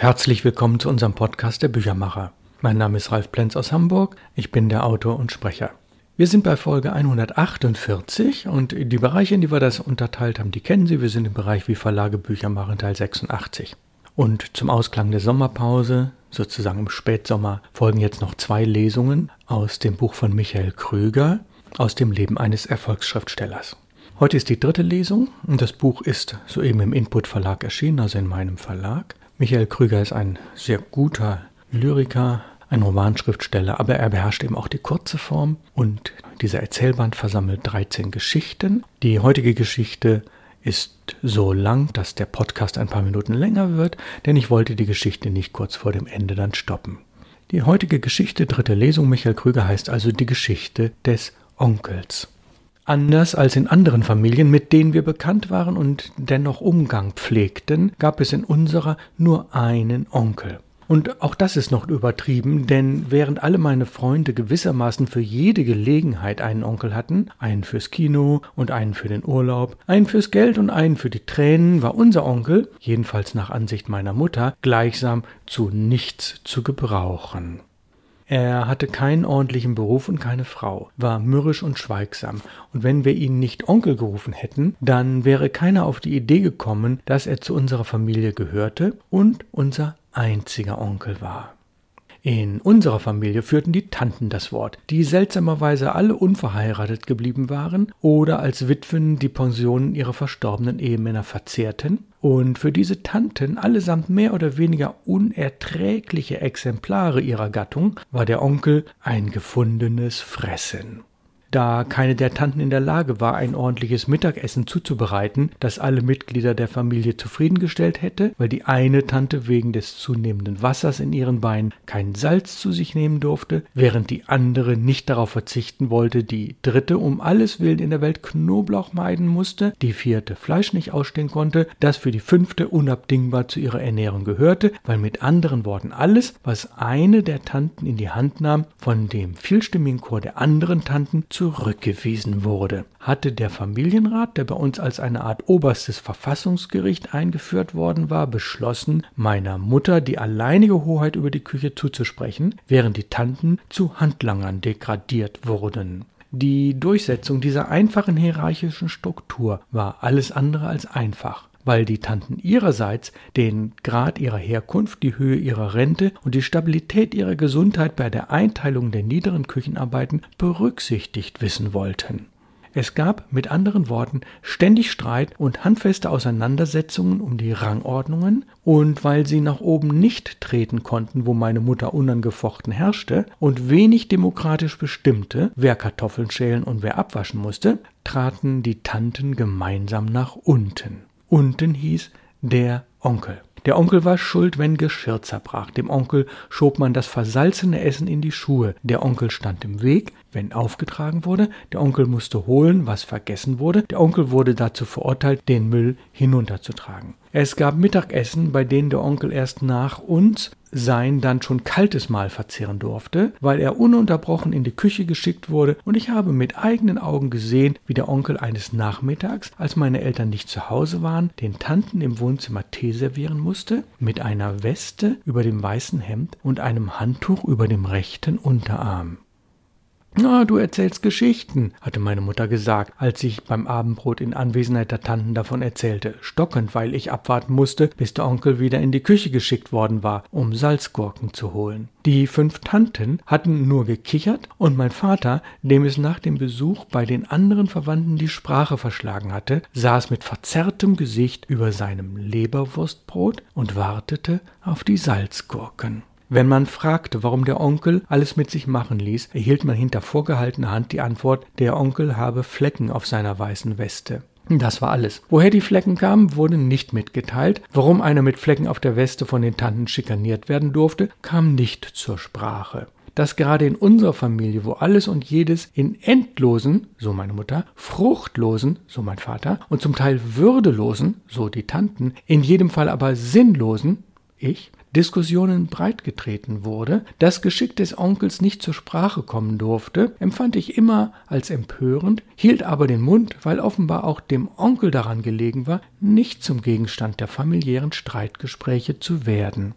Herzlich willkommen zu unserem Podcast der Büchermacher. Mein Name ist Ralf Plenz aus Hamburg, ich bin der Autor und Sprecher. Wir sind bei Folge 148 und die Bereiche, in die wir das unterteilt haben, die kennen Sie. Wir sind im Bereich wie Verlage Bücher machen, Teil 86. Und zum Ausklang der Sommerpause, sozusagen im Spätsommer, folgen jetzt noch zwei Lesungen aus dem Buch von Michael Krüger aus dem Leben eines Erfolgsschriftstellers. Heute ist die dritte Lesung und das Buch ist soeben im Input Verlag erschienen, also in meinem Verlag. Michael Krüger ist ein sehr guter Lyriker, ein Romanschriftsteller, aber er beherrscht eben auch die kurze Form und dieser Erzählband versammelt 13 Geschichten. Die heutige Geschichte ist so lang, dass der Podcast ein paar Minuten länger wird, denn ich wollte die Geschichte nicht kurz vor dem Ende dann stoppen. Die heutige Geschichte, dritte Lesung Michael Krüger, heißt also die Geschichte des Onkels. Anders als in anderen Familien, mit denen wir bekannt waren und dennoch Umgang pflegten, gab es in unserer nur einen Onkel. Und auch das ist noch übertrieben, denn während alle meine Freunde gewissermaßen für jede Gelegenheit einen Onkel hatten, einen fürs Kino und einen für den Urlaub, einen fürs Geld und einen für die Tränen, war unser Onkel, jedenfalls nach Ansicht meiner Mutter, gleichsam zu nichts zu gebrauchen. Er hatte keinen ordentlichen Beruf und keine Frau, war mürrisch und schweigsam, und wenn wir ihn nicht Onkel gerufen hätten, dann wäre keiner auf die Idee gekommen, dass er zu unserer Familie gehörte und unser einziger Onkel war. In unserer Familie führten die Tanten das Wort, die seltsamerweise alle unverheiratet geblieben waren oder als Witwen die Pensionen ihrer verstorbenen Ehemänner verzehrten und für diese Tanten allesamt mehr oder weniger unerträgliche Exemplare ihrer Gattung war der Onkel ein gefundenes Fressen da keine der Tanten in der Lage war, ein ordentliches Mittagessen zuzubereiten, das alle Mitglieder der Familie zufriedengestellt hätte, weil die eine Tante wegen des zunehmenden Wassers in ihren Beinen kein Salz zu sich nehmen durfte, während die andere nicht darauf verzichten wollte, die dritte um alles willen in der Welt Knoblauch meiden musste, die vierte Fleisch nicht ausstehen konnte, das für die fünfte unabdingbar zu ihrer Ernährung gehörte, weil mit anderen Worten alles, was eine der Tanten in die Hand nahm, von dem vielstimmigen Chor der anderen Tanten zurückgewiesen wurde, hatte der Familienrat, der bei uns als eine Art oberstes Verfassungsgericht eingeführt worden war, beschlossen, meiner Mutter die alleinige Hoheit über die Küche zuzusprechen, während die Tanten zu Handlangern degradiert wurden. Die Durchsetzung dieser einfachen hierarchischen Struktur war alles andere als einfach weil die Tanten ihrerseits den Grad ihrer Herkunft, die Höhe ihrer Rente und die Stabilität ihrer Gesundheit bei der Einteilung der niederen Küchenarbeiten berücksichtigt wissen wollten. Es gab mit anderen Worten ständig Streit und handfeste Auseinandersetzungen um die Rangordnungen, und weil sie nach oben nicht treten konnten, wo meine Mutter unangefochten herrschte und wenig demokratisch bestimmte, wer Kartoffeln schälen und wer abwaschen musste, traten die Tanten gemeinsam nach unten. Unten hieß der Onkel. Der Onkel war schuld, wenn Geschirr zerbrach. Dem Onkel schob man das versalzene Essen in die Schuhe. Der Onkel stand im Weg, wenn aufgetragen wurde. Der Onkel musste holen, was vergessen wurde. Der Onkel wurde dazu verurteilt, den Müll hinunterzutragen. Es gab Mittagessen, bei denen der Onkel erst nach uns sein dann schon kaltes Mahl verzehren durfte, weil er ununterbrochen in die Küche geschickt wurde, und ich habe mit eigenen Augen gesehen, wie der Onkel eines Nachmittags, als meine Eltern nicht zu Hause waren, den Tanten im Wohnzimmer Tee servieren musste, mit einer Weste über dem weißen Hemd und einem Handtuch über dem rechten Unterarm. Na, du erzählst Geschichten, hatte meine Mutter gesagt, als ich beim Abendbrot in Anwesenheit der Tanten davon erzählte, stockend, weil ich abwarten musste, bis der Onkel wieder in die Küche geschickt worden war, um Salzgurken zu holen. Die fünf Tanten hatten nur gekichert, und mein Vater, dem es nach dem Besuch bei den anderen Verwandten die Sprache verschlagen hatte, saß mit verzerrtem Gesicht über seinem Leberwurstbrot und wartete auf die Salzgurken. Wenn man fragte, warum der Onkel alles mit sich machen ließ, erhielt man hinter vorgehaltener Hand die Antwort, der Onkel habe Flecken auf seiner weißen Weste. Das war alles. Woher die Flecken kamen, wurde nicht mitgeteilt. Warum einer mit Flecken auf der Weste von den Tanten schikaniert werden durfte, kam nicht zur Sprache. Dass gerade in unserer Familie, wo alles und jedes in endlosen, so meine Mutter, fruchtlosen, so mein Vater, und zum Teil würdelosen, so die Tanten, in jedem Fall aber sinnlosen, ich, Diskussionen breitgetreten wurde, das Geschick des Onkels nicht zur Sprache kommen durfte, empfand ich immer als empörend, hielt aber den Mund, weil offenbar auch dem Onkel daran gelegen war, nicht zum Gegenstand der familiären Streitgespräche zu werden.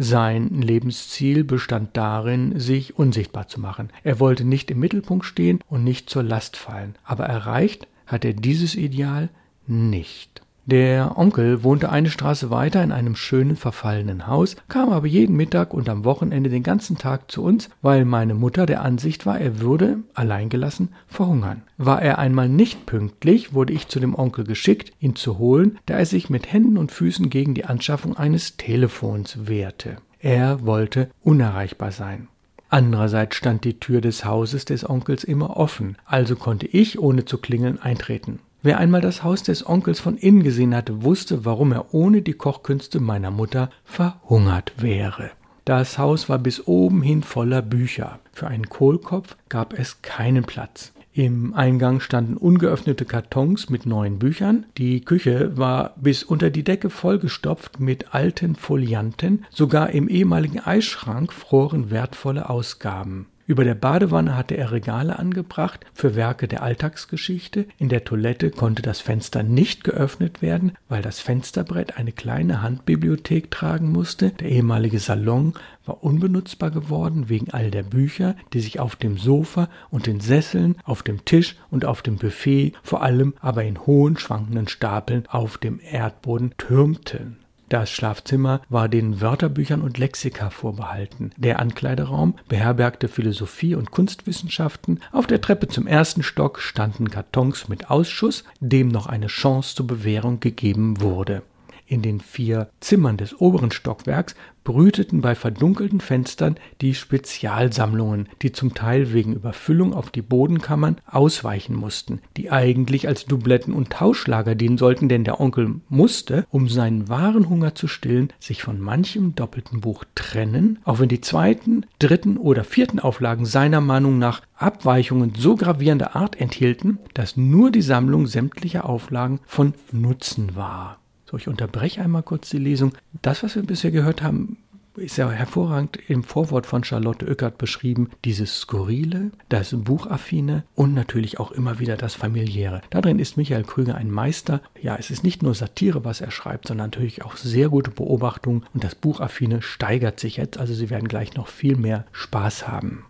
Sein Lebensziel bestand darin, sich unsichtbar zu machen. Er wollte nicht im Mittelpunkt stehen und nicht zur Last fallen. Aber erreicht hat er dieses Ideal nicht. Der Onkel wohnte eine Straße weiter in einem schönen verfallenen Haus, kam aber jeden Mittag und am Wochenende den ganzen Tag zu uns, weil meine Mutter der Ansicht war, er würde, alleingelassen, verhungern. War er einmal nicht pünktlich, wurde ich zu dem Onkel geschickt, ihn zu holen, da er sich mit Händen und Füßen gegen die Anschaffung eines Telefons wehrte. Er wollte unerreichbar sein. Andererseits stand die Tür des Hauses des Onkels immer offen, also konnte ich ohne zu klingeln eintreten. Wer einmal das Haus des Onkels von innen gesehen hatte, wusste, warum er ohne die Kochkünste meiner Mutter verhungert wäre. Das Haus war bis oben hin voller Bücher. Für einen Kohlkopf gab es keinen Platz. Im Eingang standen ungeöffnete Kartons mit neuen Büchern. Die Küche war bis unter die Decke vollgestopft mit alten Folianten. Sogar im ehemaligen Eisschrank froren wertvolle Ausgaben. Über der Badewanne hatte er Regale angebracht für Werke der Alltagsgeschichte. In der Toilette konnte das Fenster nicht geöffnet werden, weil das Fensterbrett eine kleine Handbibliothek tragen musste. Der ehemalige Salon war unbenutzbar geworden wegen all der Bücher, die sich auf dem Sofa und den Sesseln, auf dem Tisch und auf dem Buffet, vor allem aber in hohen schwankenden Stapeln auf dem Erdboden türmten. Das Schlafzimmer war den Wörterbüchern und Lexika vorbehalten. Der Ankleideraum beherbergte Philosophie und Kunstwissenschaften. Auf der Treppe zum ersten Stock standen Kartons mit Ausschuss, dem noch eine Chance zur Bewährung gegeben wurde. In den vier Zimmern des oberen Stockwerks brüteten bei verdunkelten Fenstern die Spezialsammlungen, die zum Teil wegen Überfüllung auf die Bodenkammern ausweichen mussten, die eigentlich als Dubletten und Tauschlager dienen sollten, denn der Onkel musste, um seinen wahren Hunger zu stillen, sich von manchem doppelten Buch trennen, auch wenn die zweiten, dritten oder vierten Auflagen seiner Meinung nach Abweichungen so gravierender Art enthielten, dass nur die Sammlung sämtlicher Auflagen von Nutzen war. So, ich unterbreche einmal kurz die Lesung. Das, was wir bisher gehört haben, ist ja hervorragend im Vorwort von Charlotte Oeckert beschrieben. Dieses Skurrile, das Buchaffine und natürlich auch immer wieder das Familiäre. Darin ist Michael Krüger ein Meister. Ja, es ist nicht nur Satire, was er schreibt, sondern natürlich auch sehr gute Beobachtung. Und das Buchaffine steigert sich jetzt. Also Sie werden gleich noch viel mehr Spaß haben.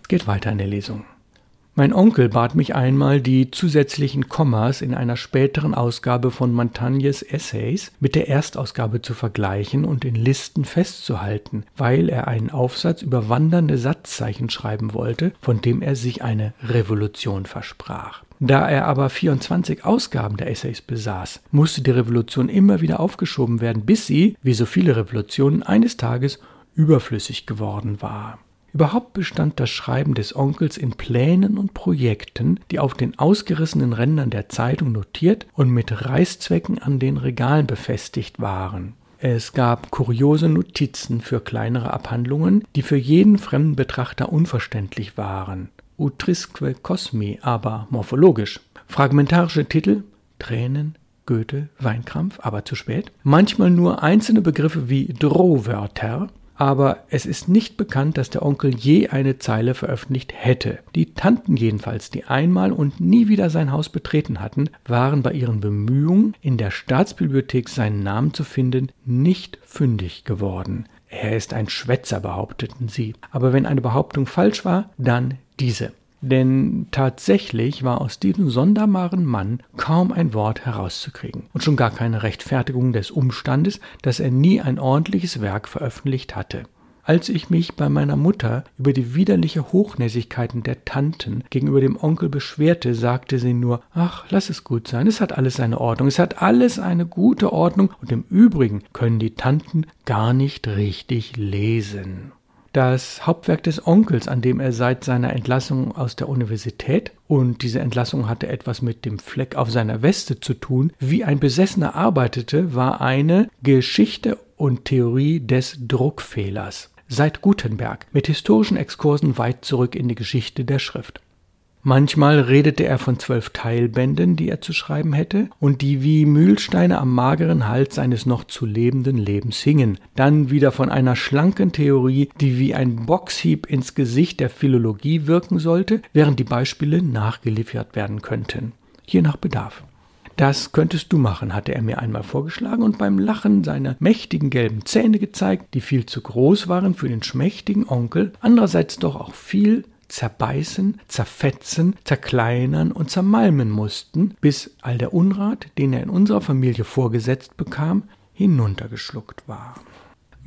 Es geht weiter in der Lesung. Mein Onkel bat mich einmal, die zusätzlichen Kommas in einer späteren Ausgabe von Montagnes Essays mit der Erstausgabe zu vergleichen und in Listen festzuhalten, weil er einen Aufsatz über wandernde Satzzeichen schreiben wollte, von dem er sich eine Revolution versprach. Da er aber 24 Ausgaben der Essays besaß, musste die Revolution immer wieder aufgeschoben werden, bis sie, wie so viele Revolutionen, eines Tages überflüssig geworden war. Überhaupt bestand das Schreiben des Onkels in Plänen und Projekten, die auf den ausgerissenen Rändern der Zeitung notiert und mit Reißzwecken an den Regalen befestigt waren. Es gab kuriose Notizen für kleinere Abhandlungen, die für jeden fremden Betrachter unverständlich waren. Utrisque cosmi, aber morphologisch. Fragmentarische Titel Tränen, Goethe, Weinkrampf, aber zu spät. Manchmal nur einzelne Begriffe wie Drohwörter, aber es ist nicht bekannt, dass der Onkel je eine Zeile veröffentlicht hätte. Die Tanten jedenfalls, die einmal und nie wieder sein Haus betreten hatten, waren bei ihren Bemühungen, in der Staatsbibliothek seinen Namen zu finden, nicht fündig geworden. Er ist ein Schwätzer, behaupteten sie. Aber wenn eine Behauptung falsch war, dann diese. Denn tatsächlich war aus diesem sonderbaren Mann kaum ein Wort herauszukriegen und schon gar keine Rechtfertigung des Umstandes, dass er nie ein ordentliches Werk veröffentlicht hatte. Als ich mich bei meiner Mutter über die widerliche Hochnäsigkeiten der Tanten gegenüber dem Onkel beschwerte, sagte sie nur, ach, lass es gut sein, es hat alles seine Ordnung, es hat alles eine gute Ordnung. Und im Übrigen können die Tanten gar nicht richtig lesen das Hauptwerk des Onkels, an dem er seit seiner Entlassung aus der Universität, und diese Entlassung hatte etwas mit dem Fleck auf seiner Weste zu tun, wie ein Besessener arbeitete, war eine Geschichte und Theorie des Druckfehlers seit Gutenberg mit historischen Exkursen weit zurück in die Geschichte der Schrift. Manchmal redete er von zwölf Teilbänden, die er zu schreiben hätte und die wie Mühlsteine am mageren Hals seines noch zu lebenden Lebens hingen. Dann wieder von einer schlanken Theorie, die wie ein Boxhieb ins Gesicht der Philologie wirken sollte, während die Beispiele nachgeliefert werden könnten. Je nach Bedarf. Das könntest du machen, hatte er mir einmal vorgeschlagen und beim Lachen seine mächtigen gelben Zähne gezeigt, die viel zu groß waren für den schmächtigen Onkel, andererseits doch auch viel zerbeißen, zerfetzen, zerkleinern und zermalmen mussten, bis all der Unrat, den er in unserer Familie vorgesetzt bekam, hinuntergeschluckt war.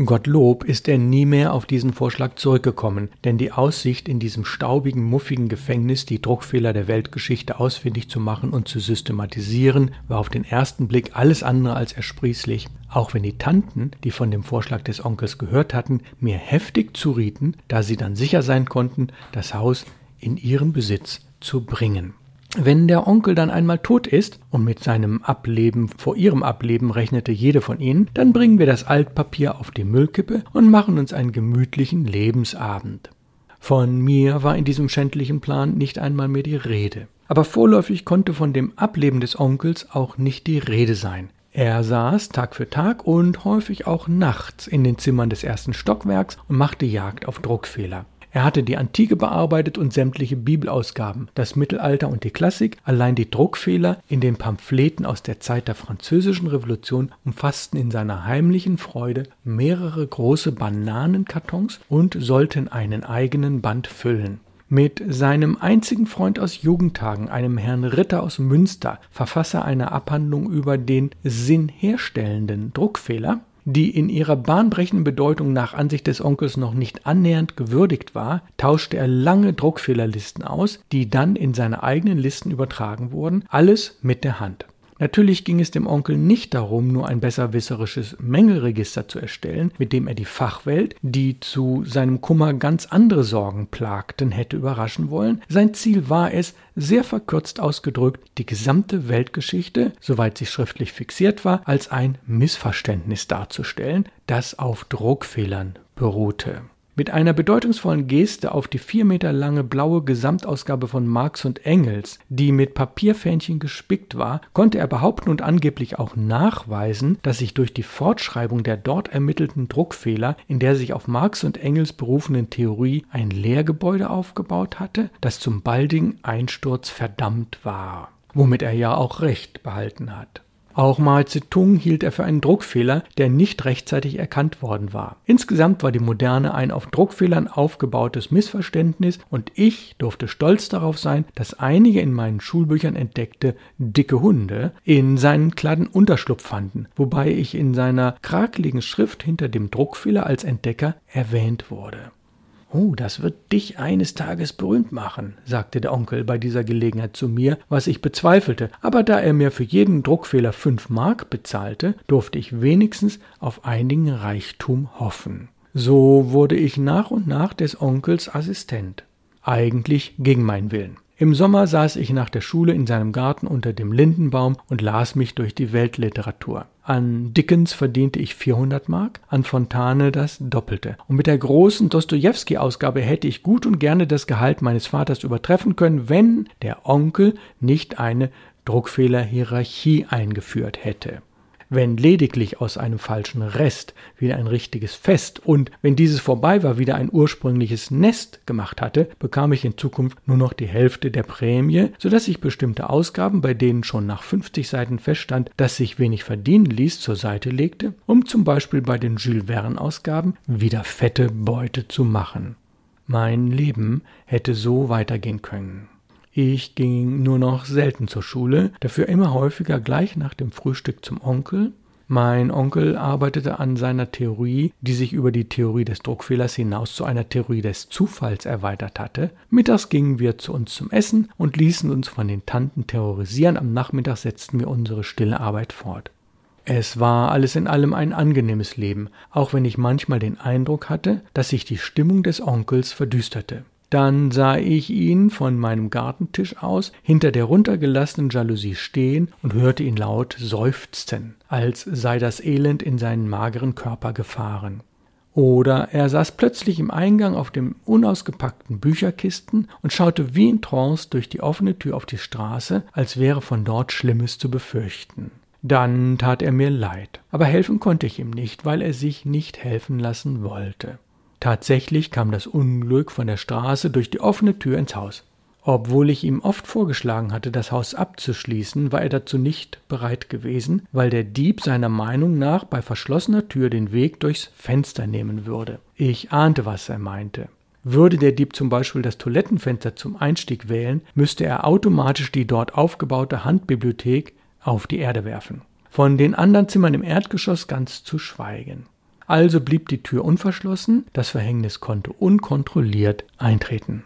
Gottlob ist er nie mehr auf diesen Vorschlag zurückgekommen, denn die Aussicht, in diesem staubigen, muffigen Gefängnis die Druckfehler der Weltgeschichte ausfindig zu machen und zu systematisieren, war auf den ersten Blick alles andere als ersprießlich, auch wenn die Tanten, die von dem Vorschlag des Onkels gehört hatten, mir heftig zurieten, da sie dann sicher sein konnten, das Haus in ihren Besitz zu bringen. Wenn der Onkel dann einmal tot ist, und mit seinem Ableben vor ihrem Ableben rechnete jede von ihnen, dann bringen wir das Altpapier auf die Müllkippe und machen uns einen gemütlichen Lebensabend. Von mir war in diesem schändlichen Plan nicht einmal mehr die Rede. Aber vorläufig konnte von dem Ableben des Onkels auch nicht die Rede sein. Er saß Tag für Tag und häufig auch nachts in den Zimmern des ersten Stockwerks und machte Jagd auf Druckfehler. Er hatte die Antike bearbeitet und sämtliche Bibelausgaben, das Mittelalter und die Klassik, allein die Druckfehler in den Pamphleten aus der Zeit der Französischen Revolution umfassten in seiner heimlichen Freude mehrere große Bananenkartons und sollten einen eigenen Band füllen. Mit seinem einzigen Freund aus Jugendtagen, einem Herrn Ritter aus Münster, Verfasser einer Abhandlung über den sinnherstellenden Druckfehler, die in ihrer bahnbrechenden Bedeutung nach Ansicht des Onkels noch nicht annähernd gewürdigt war, tauschte er lange Druckfehlerlisten aus, die dann in seine eigenen Listen übertragen wurden, alles mit der Hand. Natürlich ging es dem Onkel nicht darum, nur ein besserwisserisches Mängelregister zu erstellen, mit dem er die Fachwelt, die zu seinem Kummer ganz andere Sorgen plagten, hätte überraschen wollen. Sein Ziel war es, sehr verkürzt ausgedrückt, die gesamte Weltgeschichte, soweit sie schriftlich fixiert war, als ein Missverständnis darzustellen, das auf Druckfehlern beruhte. Mit einer bedeutungsvollen Geste auf die vier Meter lange blaue Gesamtausgabe von Marx und Engels, die mit Papierfähnchen gespickt war, konnte er behaupten und angeblich auch nachweisen, dass sich durch die Fortschreibung der dort ermittelten Druckfehler in der sich auf Marx und Engels berufenen Theorie ein Lehrgebäude aufgebaut hatte, das zum baldigen Einsturz verdammt war. Womit er ja auch recht behalten hat. Auch Mao Zedong hielt er für einen Druckfehler, der nicht rechtzeitig erkannt worden war. Insgesamt war die Moderne ein auf Druckfehlern aufgebautes Missverständnis und ich durfte stolz darauf sein, dass einige in meinen Schulbüchern entdeckte dicke Hunde in seinen Kladden Unterschlupf fanden, wobei ich in seiner krakeligen Schrift hinter dem Druckfehler als Entdecker erwähnt wurde. Oh, das wird dich eines Tages berühmt machen, sagte der Onkel bei dieser Gelegenheit zu mir, was ich bezweifelte, aber da er mir für jeden Druckfehler fünf Mark bezahlte, durfte ich wenigstens auf einigen Reichtum hoffen. So wurde ich nach und nach des Onkels Assistent. Eigentlich gegen meinen Willen. Im Sommer saß ich nach der Schule in seinem Garten unter dem Lindenbaum und las mich durch die Weltliteratur. An Dickens verdiente ich 400 Mark, an Fontane das Doppelte. Und mit der großen Dostojewski-Ausgabe hätte ich gut und gerne das Gehalt meines Vaters übertreffen können, wenn der Onkel nicht eine Druckfehlerhierarchie eingeführt hätte wenn lediglich aus einem falschen Rest wieder ein richtiges Fest und, wenn dieses vorbei war, wieder ein ursprüngliches Nest gemacht hatte, bekam ich in Zukunft nur noch die Hälfte der Prämie, so dass ich bestimmte Ausgaben, bei denen schon nach 50 Seiten feststand, dass sich wenig verdienen ließ, zur Seite legte, um zum Beispiel bei den Jules Verne Ausgaben wieder fette Beute zu machen. Mein Leben hätte so weitergehen können. Ich ging nur noch selten zur Schule, dafür immer häufiger gleich nach dem Frühstück zum Onkel. Mein Onkel arbeitete an seiner Theorie, die sich über die Theorie des Druckfehlers hinaus zu einer Theorie des Zufalls erweitert hatte. Mittags gingen wir zu uns zum Essen und ließen uns von den Tanten terrorisieren. Am Nachmittag setzten wir unsere stille Arbeit fort. Es war alles in allem ein angenehmes Leben, auch wenn ich manchmal den Eindruck hatte, dass sich die Stimmung des Onkels verdüsterte. Dann sah ich ihn von meinem Gartentisch aus hinter der runtergelassenen Jalousie stehen und hörte ihn laut seufzen, als sei das Elend in seinen mageren Körper gefahren. Oder er saß plötzlich im Eingang auf dem unausgepackten Bücherkisten und schaute wie in Trance durch die offene Tür auf die Straße, als wäre von dort Schlimmes zu befürchten. Dann tat er mir leid, aber helfen konnte ich ihm nicht, weil er sich nicht helfen lassen wollte. Tatsächlich kam das Unglück von der Straße durch die offene Tür ins Haus. Obwohl ich ihm oft vorgeschlagen hatte, das Haus abzuschließen, war er dazu nicht bereit gewesen, weil der Dieb seiner Meinung nach bei verschlossener Tür den Weg durchs Fenster nehmen würde. Ich ahnte, was er meinte. Würde der Dieb zum Beispiel das Toilettenfenster zum Einstieg wählen, müsste er automatisch die dort aufgebaute Handbibliothek auf die Erde werfen. Von den anderen Zimmern im Erdgeschoss ganz zu schweigen. Also blieb die Tür unverschlossen, das Verhängnis konnte unkontrolliert eintreten.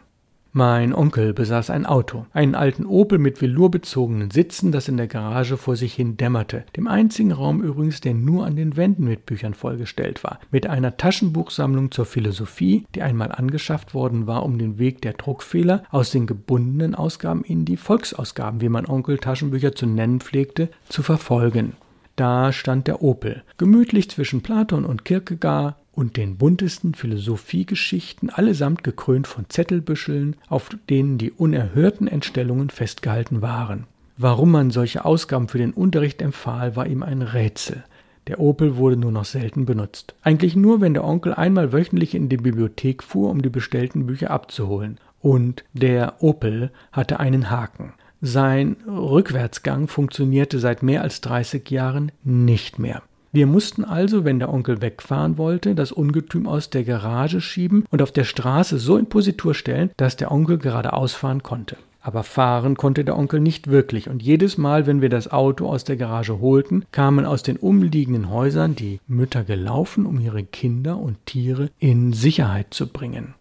Mein Onkel besaß ein Auto, einen alten Opel mit velourbezogenen Sitzen, das in der Garage vor sich hin dämmerte, dem einzigen Raum übrigens, der nur an den Wänden mit Büchern vollgestellt war, mit einer Taschenbuchsammlung zur Philosophie, die einmal angeschafft worden war, um den Weg der Druckfehler aus den gebundenen Ausgaben in die Volksausgaben, wie mein Onkel Taschenbücher zu nennen pflegte, zu verfolgen. Da stand der Opel, gemütlich zwischen Platon und Kierkegaard, und den buntesten Philosophiegeschichten, allesamt gekrönt von Zettelbüscheln, auf denen die unerhörten Entstellungen festgehalten waren. Warum man solche Ausgaben für den Unterricht empfahl, war ihm ein Rätsel. Der Opel wurde nur noch selten benutzt. Eigentlich nur, wenn der Onkel einmal wöchentlich in die Bibliothek fuhr, um die bestellten Bücher abzuholen. Und der Opel hatte einen Haken. Sein Rückwärtsgang funktionierte seit mehr als 30 Jahren nicht mehr. Wir mussten also, wenn der Onkel wegfahren wollte, das Ungetüm aus der Garage schieben und auf der Straße so in Positur stellen, dass der Onkel geradeaus fahren konnte. Aber fahren konnte der Onkel nicht wirklich, und jedes Mal, wenn wir das Auto aus der Garage holten, kamen aus den umliegenden Häusern die Mütter gelaufen, um ihre Kinder und Tiere in Sicherheit zu bringen.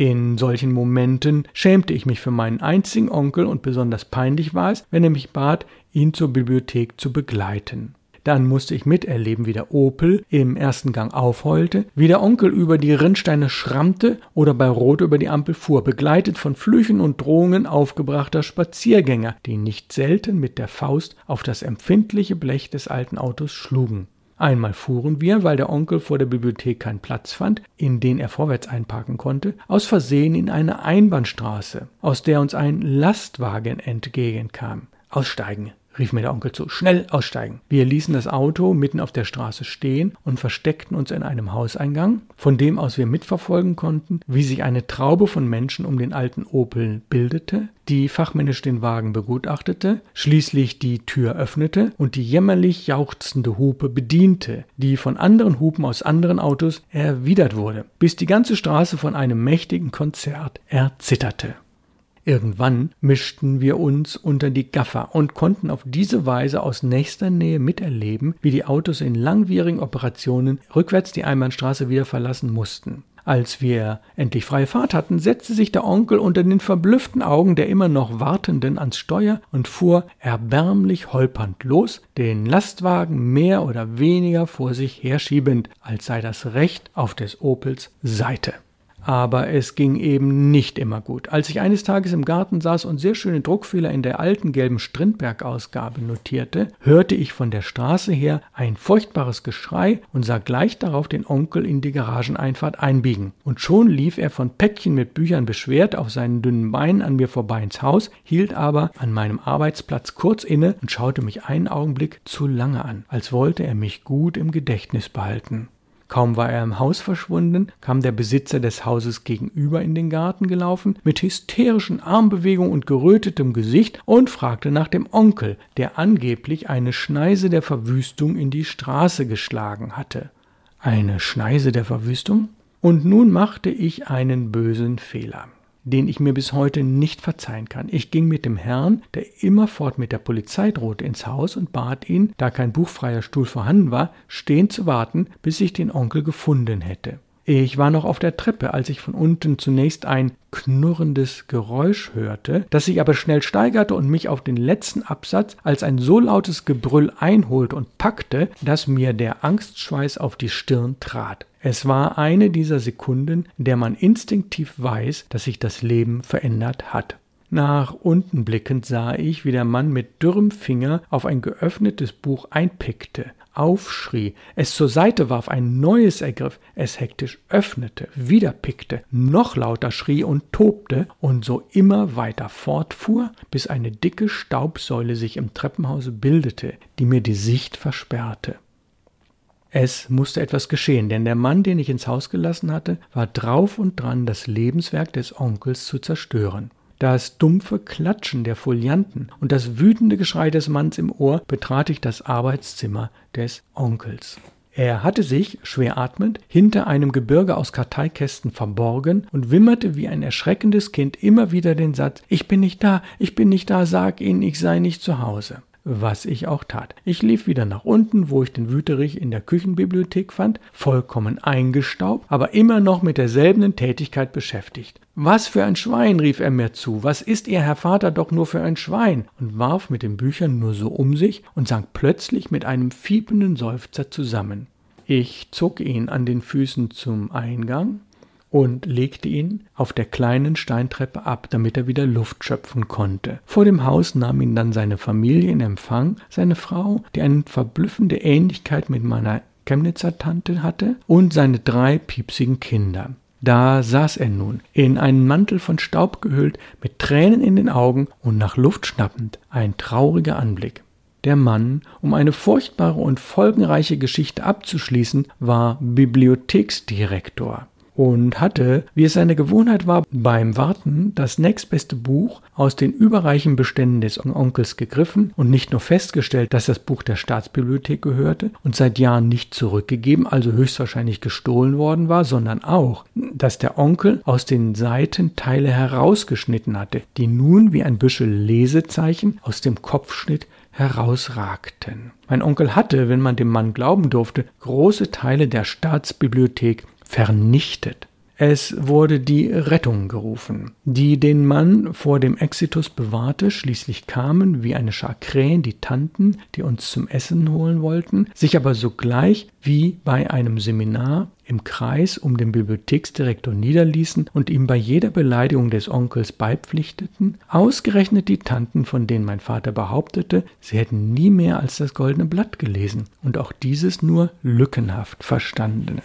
In solchen Momenten schämte ich mich für meinen einzigen Onkel und besonders peinlich war es, wenn er mich bat, ihn zur Bibliothek zu begleiten. Dann musste ich miterleben, wie der Opel im ersten Gang aufheulte, wie der Onkel über die Rindsteine schrammte oder bei Rot über die Ampel fuhr, begleitet von Flüchen und Drohungen aufgebrachter Spaziergänger, die nicht selten mit der Faust auf das empfindliche Blech des alten Autos schlugen. Einmal fuhren wir, weil der Onkel vor der Bibliothek keinen Platz fand, in den er vorwärts einparken konnte, aus Versehen in eine Einbahnstraße, aus der uns ein Lastwagen entgegenkam. Aussteigen, rief mir der Onkel zu. Schnell aussteigen. Wir ließen das Auto mitten auf der Straße stehen und versteckten uns in einem Hauseingang, von dem aus wir mitverfolgen konnten, wie sich eine Traube von Menschen um den alten Opel bildete, die fachmännisch den Wagen begutachtete, schließlich die Tür öffnete und die jämmerlich jauchzende Hupe bediente, die von anderen Hupen aus anderen Autos erwidert wurde, bis die ganze Straße von einem mächtigen Konzert erzitterte. Irgendwann mischten wir uns unter die Gaffer und konnten auf diese Weise aus nächster Nähe miterleben, wie die Autos in langwierigen Operationen rückwärts die Einbahnstraße wieder verlassen mussten. Als wir endlich freie Fahrt hatten, setzte sich der Onkel unter den verblüfften Augen der immer noch Wartenden ans Steuer und fuhr erbärmlich holpernd los, den Lastwagen mehr oder weniger vor sich herschiebend, als sei das Recht auf des Opels Seite. Aber es ging eben nicht immer gut. Als ich eines Tages im Garten saß und sehr schöne Druckfehler in der alten gelben Strindberg-Ausgabe notierte, hörte ich von der Straße her ein furchtbares Geschrei und sah gleich darauf den Onkel in die Garageneinfahrt einbiegen. Und schon lief er von Päckchen mit Büchern beschwert auf seinen dünnen Beinen an mir vorbei ins Haus, hielt aber an meinem Arbeitsplatz kurz inne und schaute mich einen Augenblick zu lange an, als wollte er mich gut im Gedächtnis behalten. Kaum war er im Haus verschwunden, kam der Besitzer des Hauses gegenüber in den Garten gelaufen, mit hysterischen Armbewegungen und gerötetem Gesicht und fragte nach dem Onkel, der angeblich eine Schneise der Verwüstung in die Straße geschlagen hatte. Eine Schneise der Verwüstung? Und nun machte ich einen bösen Fehler den ich mir bis heute nicht verzeihen kann. Ich ging mit dem Herrn, der immerfort mit der Polizei drohte, ins Haus und bat ihn, da kein buchfreier Stuhl vorhanden war, stehen zu warten, bis ich den Onkel gefunden hätte. Ich war noch auf der Treppe, als ich von unten zunächst ein knurrendes Geräusch hörte, das sich aber schnell steigerte und mich auf den letzten Absatz als ein so lautes Gebrüll einholte und packte, dass mir der Angstschweiß auf die Stirn trat. Es war eine dieser Sekunden, in der man instinktiv weiß, dass sich das Leben verändert hat. Nach unten blickend sah ich, wie der Mann mit dürrem Finger auf ein geöffnetes Buch einpickte, aufschrie, es zur Seite warf, ein neues ergriff, es hektisch öffnete, wieder pickte, noch lauter schrie und tobte und so immer weiter fortfuhr, bis eine dicke Staubsäule sich im Treppenhause bildete, die mir die Sicht versperrte. Es musste etwas geschehen, denn der Mann, den ich ins Haus gelassen hatte, war drauf und dran, das Lebenswerk des Onkels zu zerstören. Das dumpfe Klatschen der Folianten und das wütende Geschrei des Manns im Ohr betrat ich das Arbeitszimmer des Onkels. Er hatte sich, schwer atmend, hinter einem Gebirge aus Karteikästen verborgen und wimmerte wie ein erschreckendes Kind immer wieder den Satz Ich bin nicht da, ich bin nicht da, sag ihnen, ich sei nicht zu Hause was ich auch tat. Ich lief wieder nach unten, wo ich den Wüterich in der Küchenbibliothek fand, vollkommen eingestaubt, aber immer noch mit derselben Tätigkeit beschäftigt. Was für ein Schwein, rief er mir zu, was ist Ihr Herr Vater doch nur für ein Schwein? und warf mit den Büchern nur so um sich und sank plötzlich mit einem fiependen Seufzer zusammen. Ich zog ihn an den Füßen zum Eingang, und legte ihn auf der kleinen Steintreppe ab, damit er wieder Luft schöpfen konnte. Vor dem Haus nahm ihn dann seine Familie in Empfang, seine Frau, die eine verblüffende Ähnlichkeit mit meiner Chemnitzer Tante hatte, und seine drei piepsigen Kinder. Da saß er nun, in einen Mantel von Staub gehüllt, mit Tränen in den Augen und nach Luft schnappend, ein trauriger Anblick. Der Mann, um eine furchtbare und folgenreiche Geschichte abzuschließen, war Bibliotheksdirektor und hatte, wie es seine Gewohnheit war, beim Warten das nächstbeste Buch aus den überreichen Beständen des Onkels gegriffen und nicht nur festgestellt, dass das Buch der Staatsbibliothek gehörte und seit Jahren nicht zurückgegeben, also höchstwahrscheinlich gestohlen worden war, sondern auch, dass der Onkel aus den Seiten Teile herausgeschnitten hatte, die nun wie ein Büschel Lesezeichen aus dem Kopfschnitt herausragten. Mein Onkel hatte, wenn man dem Mann glauben durfte, große Teile der Staatsbibliothek vernichtet. Es wurde die Rettung gerufen, die den Mann vor dem Exitus bewahrte. Schließlich kamen, wie eine Schar Krähen, die Tanten, die uns zum Essen holen wollten, sich aber sogleich wie bei einem Seminar im Kreis um den Bibliotheksdirektor niederließen und ihm bei jeder Beleidigung des Onkels beipflichteten, ausgerechnet die Tanten, von denen mein Vater behauptete, sie hätten nie mehr als das goldene Blatt gelesen und auch dieses nur lückenhaft verstanden.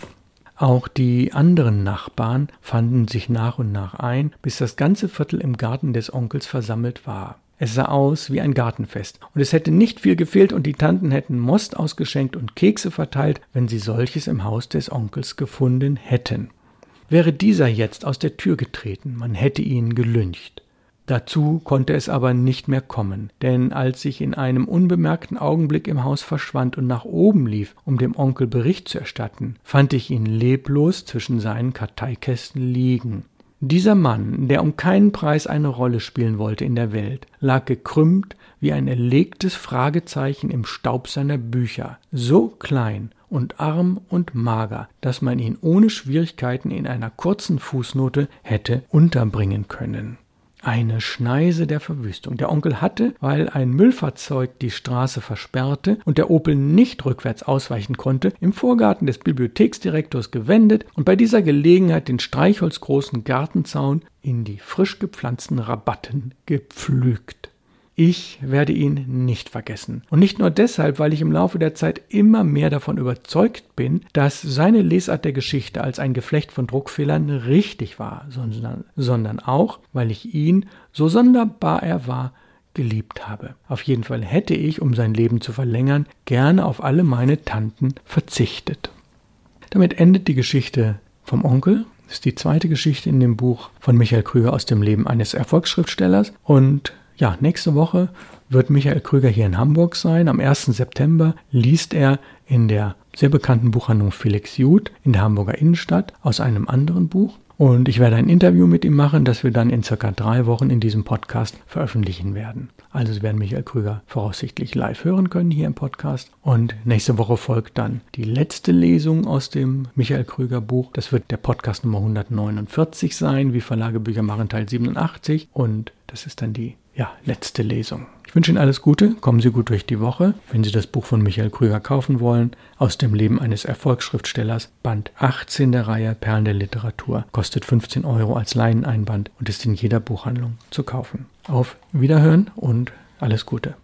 Auch die anderen Nachbarn fanden sich nach und nach ein, bis das ganze Viertel im Garten des Onkels versammelt war. Es sah aus wie ein Gartenfest, und es hätte nicht viel gefehlt, und die Tanten hätten Most ausgeschenkt und Kekse verteilt, wenn sie solches im Haus des Onkels gefunden hätten. Wäre dieser jetzt aus der Tür getreten, man hätte ihn gelyncht. Dazu konnte es aber nicht mehr kommen, denn als ich in einem unbemerkten Augenblick im Haus verschwand und nach oben lief, um dem Onkel Bericht zu erstatten, fand ich ihn leblos zwischen seinen Karteikästen liegen. Dieser Mann, der um keinen Preis eine Rolle spielen wollte in der Welt, lag gekrümmt wie ein erlegtes Fragezeichen im Staub seiner Bücher, so klein und arm und mager, dass man ihn ohne Schwierigkeiten in einer kurzen Fußnote hätte unterbringen können. Eine Schneise der Verwüstung. Der Onkel hatte, weil ein Müllfahrzeug die Straße versperrte und der Opel nicht rückwärts ausweichen konnte, im Vorgarten des Bibliotheksdirektors gewendet und bei dieser Gelegenheit den streichholzgroßen Gartenzaun in die frisch gepflanzten Rabatten gepflügt. Ich werde ihn nicht vergessen. Und nicht nur deshalb, weil ich im Laufe der Zeit immer mehr davon überzeugt bin, dass seine Lesart der Geschichte als ein Geflecht von Druckfehlern richtig war, sondern, sondern auch, weil ich ihn, so sonderbar er war, geliebt habe. Auf jeden Fall hätte ich, um sein Leben zu verlängern, gerne auf alle meine Tanten verzichtet. Damit endet die Geschichte vom Onkel. Das ist die zweite Geschichte in dem Buch von Michael Krüger aus dem Leben eines Erfolgsschriftstellers. Und ja, nächste Woche wird Michael Krüger hier in Hamburg sein. Am 1. September liest er in der sehr bekannten Buchhandlung Felix Jud in der Hamburger Innenstadt aus einem anderen Buch. Und ich werde ein Interview mit ihm machen, das wir dann in circa drei Wochen in diesem Podcast veröffentlichen werden. Also Sie werden Michael Krüger voraussichtlich live hören können hier im Podcast. Und nächste Woche folgt dann die letzte Lesung aus dem Michael Krüger Buch. Das wird der Podcast Nummer 149 sein, wie Verlage Bücher machen Teil 87. Und das ist dann die ja, letzte Lesung. Ich wünsche Ihnen alles Gute, kommen Sie gut durch die Woche. Wenn Sie das Buch von Michael Krüger kaufen wollen, aus dem Leben eines Erfolgsschriftstellers, Band 18 der Reihe Perlen der Literatur, kostet 15 Euro als Leineneinband und ist in jeder Buchhandlung zu kaufen. Auf Wiederhören und alles Gute.